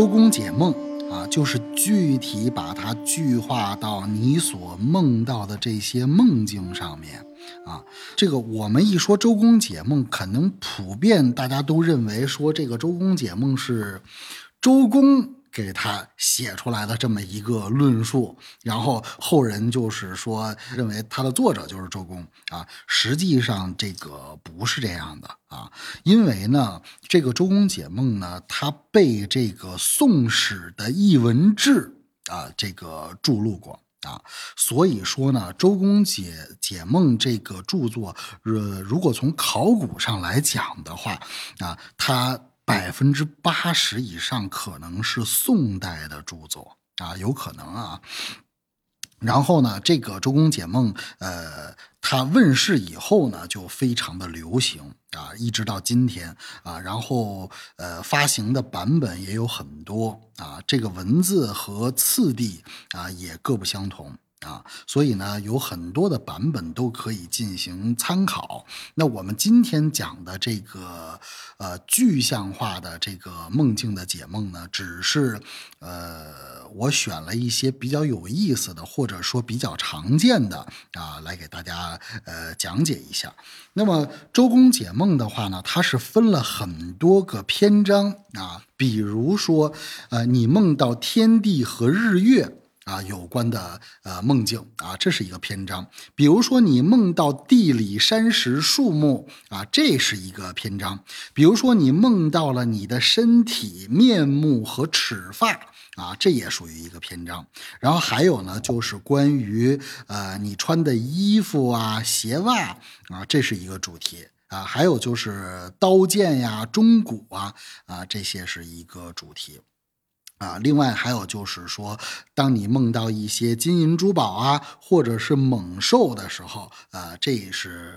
周公解梦啊，就是具体把它具化到你所梦到的这些梦境上面啊。这个我们一说周公解梦，可能普遍大家都认为说这个周公解梦是周公。给他写出来的这么一个论述，然后后人就是说认为他的作者就是周公啊，实际上这个不是这样的啊，因为呢，这个周公解梦呢，他被这个《宋史》的艺文志啊这个注录过啊，所以说呢，周公解解梦这个著作，呃，如果从考古上来讲的话啊，他。百分之八十以上可能是宋代的著作啊，有可能啊。然后呢，这个周公解梦，呃，它问世以后呢，就非常的流行啊，一直到今天啊。然后呃，发行的版本也有很多啊，这个文字和次第啊也各不相同。啊，所以呢，有很多的版本都可以进行参考。那我们今天讲的这个呃具象化的这个梦境的解梦呢，只是呃我选了一些比较有意思的，或者说比较常见的啊，来给大家呃讲解一下。那么周公解梦的话呢，它是分了很多个篇章啊，比如说呃，你梦到天地和日月。啊，有关的呃梦境啊，这是一个篇章。比如说你梦到地里山石树木啊，这是一个篇章。比如说你梦到了你的身体面目和齿发啊，这也属于一个篇章。然后还有呢，就是关于呃你穿的衣服啊、鞋袜啊，这是一个主题啊。还有就是刀剑呀、钟鼓啊啊，这些是一个主题。啊，另外还有就是说，当你梦到一些金银珠宝啊，或者是猛兽的时候，啊，这是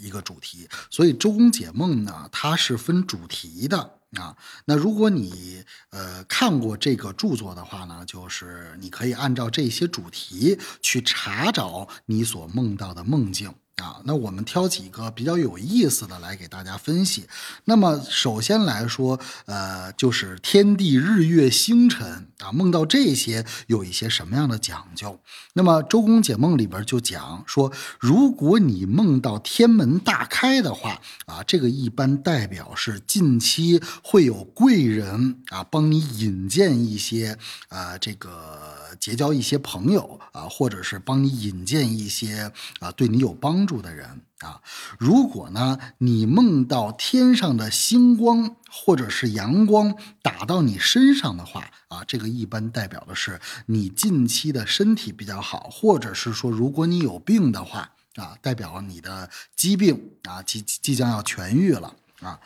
一个主题。所以周公解梦呢，它是分主题的啊。那如果你呃看过这个著作的话呢，就是你可以按照这些主题去查找你所梦到的梦境。啊，那我们挑几个比较有意思的来给大家分析。那么首先来说，呃，就是天地日月星辰啊，梦到这些有一些什么样的讲究？那么周公解梦里边就讲说，如果你梦到天门大开的话，啊，这个一般代表是近期会有贵人啊帮你引荐一些啊这个。结交一些朋友啊，或者是帮你引荐一些啊对你有帮助的人啊。如果呢，你梦到天上的星光或者是阳光打到你身上的话啊，这个一般代表的是你近期的身体比较好，或者是说如果你有病的话啊，代表你的疾病啊即即将要痊愈了啊。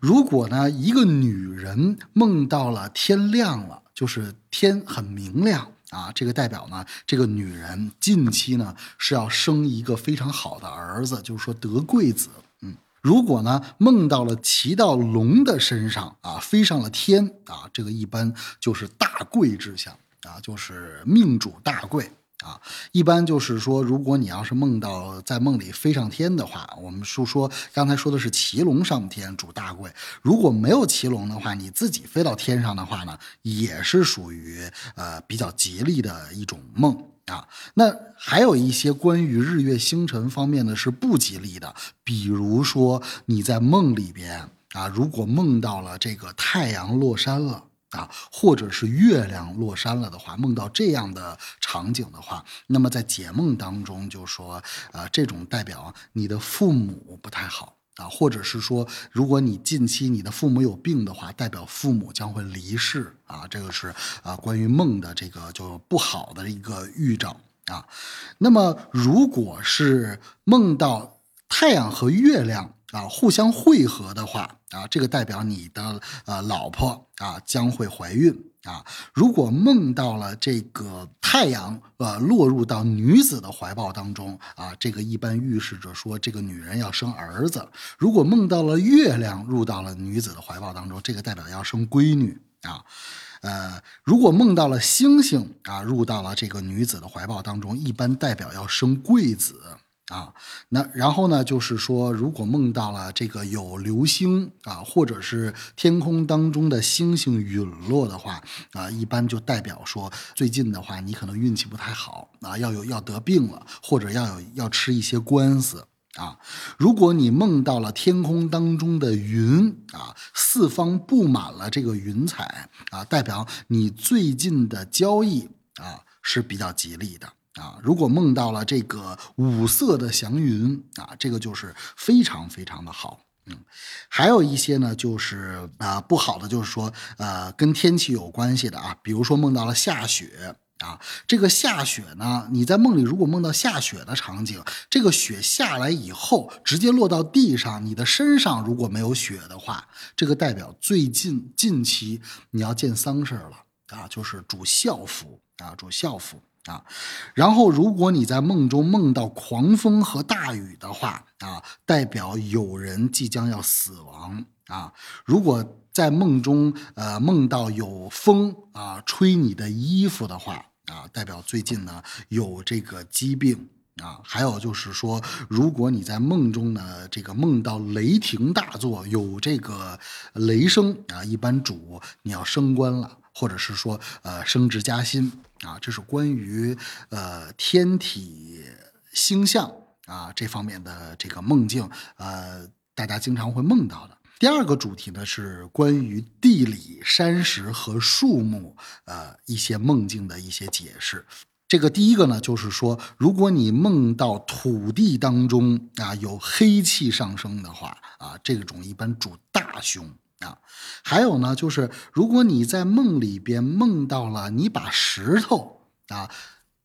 如果呢，一个女人梦到了天亮了，就是天很明亮。啊，这个代表呢，这个女人近期呢是要生一个非常好的儿子，就是说得贵子。嗯，如果呢梦到了骑到龙的身上啊，飞上了天啊，这个一般就是大贵之象啊，就是命主大贵。啊，一般就是说，如果你要是梦到在梦里飞上天的话，我们说说刚才说的是骑龙上天主大贵。如果没有骑龙的话，你自己飞到天上的话呢，也是属于呃比较吉利的一种梦啊。那还有一些关于日月星辰方面的是不吉利的，比如说你在梦里边啊，如果梦到了这个太阳落山了。啊，或者是月亮落山了的话，梦到这样的场景的话，那么在解梦当中就说，啊，这种代表你的父母不太好啊，或者是说，如果你近期你的父母有病的话，代表父母将会离世啊，这个是啊，关于梦的这个就不好的一个预兆啊。那么如果是梦到太阳和月亮啊互相汇合的话。啊，这个代表你的呃老婆啊将会怀孕啊。如果梦到了这个太阳呃落入到女子的怀抱当中啊，这个一般预示着说这个女人要生儿子。如果梦到了月亮入到了女子的怀抱当中，这个代表要生闺女啊。呃，如果梦到了星星啊入到了这个女子的怀抱当中，一般代表要生贵子啊，那然后呢，就是说，如果梦到了这个有流星啊，或者是天空当中的星星陨落的话啊，一般就代表说最近的话，你可能运气不太好啊，要有要得病了，或者要有要吃一些官司啊。如果你梦到了天空当中的云啊，四方布满了这个云彩啊，代表你最近的交易啊是比较吉利的。啊，如果梦到了这个五色的祥云啊，这个就是非常非常的好。嗯，还有一些呢，就是啊不好的，就是说呃跟天气有关系的啊，比如说梦到了下雪啊，这个下雪呢，你在梦里如果梦到下雪的场景，这个雪下来以后直接落到地上，你的身上如果没有雪的话，这个代表最近近期你要见丧事了啊，就是主孝服啊，主孝服。啊，然后如果你在梦中梦到狂风和大雨的话，啊，代表有人即将要死亡啊。如果在梦中呃梦到有风啊吹你的衣服的话，啊，代表最近呢有这个疾病啊。还有就是说，如果你在梦中呢这个梦到雷霆大作，有这个雷声啊，一般主你要升官了。或者是说，呃，升职加薪啊，这是关于呃天体星象啊这方面的这个梦境，呃，大家经常会梦到的。第二个主题呢是关于地理、山石和树木，呃，一些梦境的一些解释。这个第一个呢，就是说，如果你梦到土地当中啊有黑气上升的话啊，这种一般主大凶。啊，还有呢，就是如果你在梦里边梦到了你把石头啊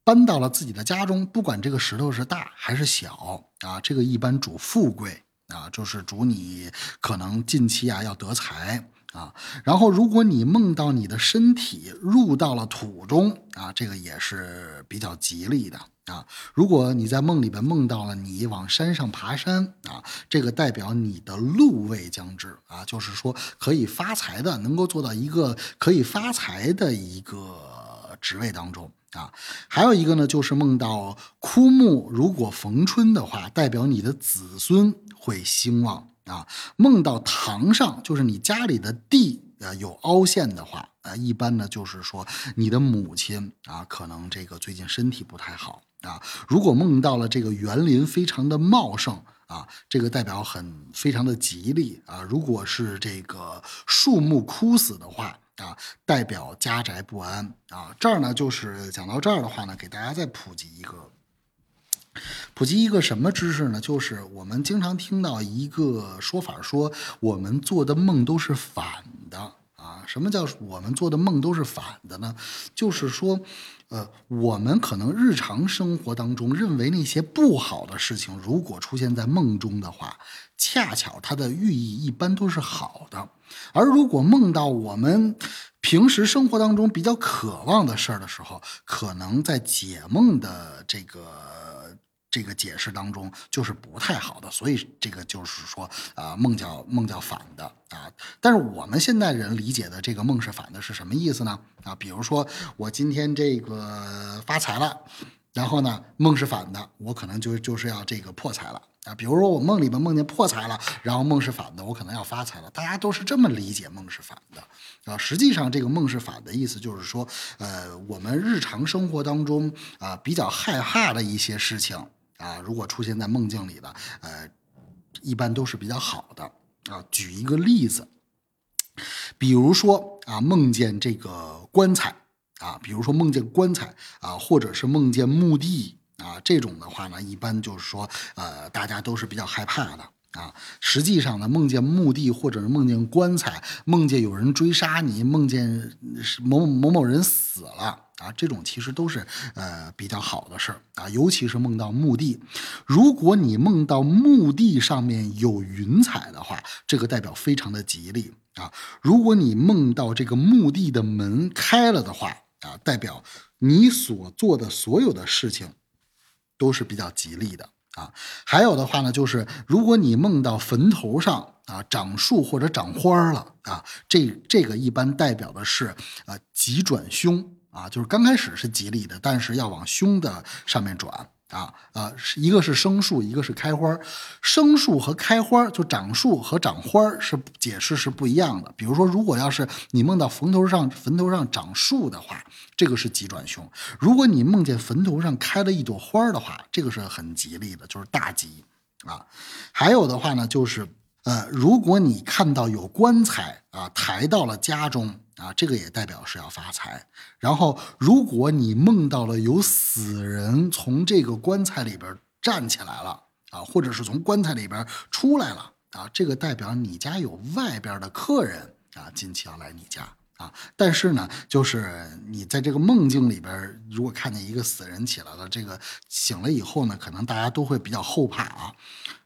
搬到了自己的家中，不管这个石头是大还是小啊，这个一般主富贵啊，就是主你可能近期啊要得财。啊，然后如果你梦到你的身体入到了土中啊，这个也是比较吉利的啊。如果你在梦里边梦到了你往山上爬山啊，这个代表你的禄位将至啊，就是说可以发财的，能够做到一个可以发财的一个职位当中啊。还有一个呢，就是梦到枯木如果逢春的话，代表你的子孙会兴旺。啊，梦到堂上就是你家里的地呃有凹陷的话啊，一般呢就是说你的母亲啊可能这个最近身体不太好啊。如果梦到了这个园林非常的茂盛啊，这个代表很非常的吉利啊。如果是这个树木枯死的话啊，代表家宅不安啊。这儿呢就是讲到这儿的话呢，给大家再普及一个。普及一个什么知识呢？就是我们经常听到一个说法，说我们做的梦都是反的啊。什么叫我们做的梦都是反的呢？就是说，呃，我们可能日常生活当中认为那些不好的事情，如果出现在梦中的话，恰巧它的寓意一般都是好的。而如果梦到我们平时生活当中比较渴望的事儿的时候，可能在解梦的这个。这个解释当中就是不太好的，所以这个就是说啊，梦叫梦叫反的啊。但是我们现代人理解的这个梦是反的是什么意思呢？啊，比如说我今天这个发财了，然后呢梦是反的，我可能就就是要这个破财了啊。比如说我梦里边梦见破财了，然后梦是反的，我可能要发财了。大家都是这么理解梦是反的啊。实际上这个梦是反的意思就是说，呃，我们日常生活当中啊比较害怕的一些事情。啊，如果出现在梦境里的，呃，一般都是比较好的啊。举一个例子，比如说啊，梦见这个棺材啊，比如说梦见棺材啊，或者是梦见墓地啊，这种的话呢，一般就是说，呃，大家都是比较害怕的啊。实际上呢，梦见墓地或者是梦见棺材，梦见有人追杀你，梦见某某某人死了。啊，这种其实都是呃比较好的事儿啊，尤其是梦到墓地。如果你梦到墓地上面有云彩的话，这个代表非常的吉利啊。如果你梦到这个墓地的门开了的话啊，代表你所做的所有的事情都是比较吉利的啊。还有的话呢，就是如果你梦到坟头上啊长树或者长花了啊，这这个一般代表的是啊急转凶。啊，就是刚开始是吉利的，但是要往凶的上面转啊，呃，是一个是生树，一个是开花。生树和开花，就长树和长花是解释是不一样的。比如说，如果要是你梦到坟头上坟头上长树的话，这个是吉转凶；如果你梦见坟头上开了一朵花的话，这个是很吉利的，就是大吉啊。还有的话呢，就是呃，如果你看到有棺材啊抬到了家中。啊，这个也代表是要发财。然后，如果你梦到了有死人从这个棺材里边站起来了啊，或者是从棺材里边出来了啊，这个代表你家有外边的客人啊，近期要来你家啊。但是呢，就是你在这个梦境里边，如果看见一个死人起来了，这个醒了以后呢，可能大家都会比较后怕啊。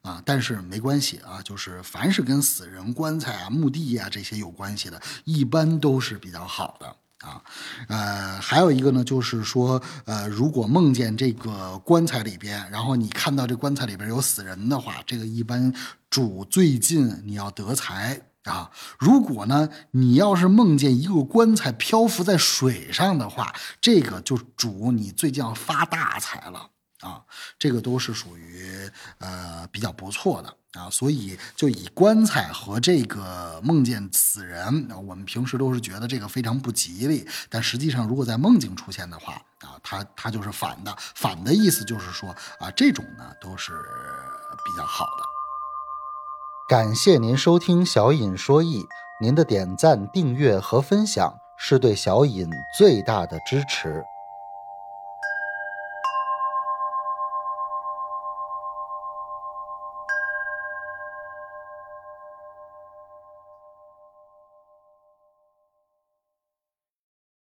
啊，但是没关系啊，就是凡是跟死人、棺材啊、墓地啊这些有关系的，一般都是比较好的啊。呃，还有一个呢，就是说，呃，如果梦见这个棺材里边，然后你看到这棺材里边有死人的话，这个一般主最近你要得财啊。如果呢，你要是梦见一个棺材漂浮在水上的话，这个就主你最近要发大财了。啊，这个都是属于呃比较不错的啊，所以就以棺材和这个梦见死人，我们平时都是觉得这个非常不吉利，但实际上如果在梦境出现的话啊，它它就是反的，反的意思就是说啊，这种呢都是比较好的。感谢您收听小尹说艺，您的点赞、订阅和分享是对小尹最大的支持。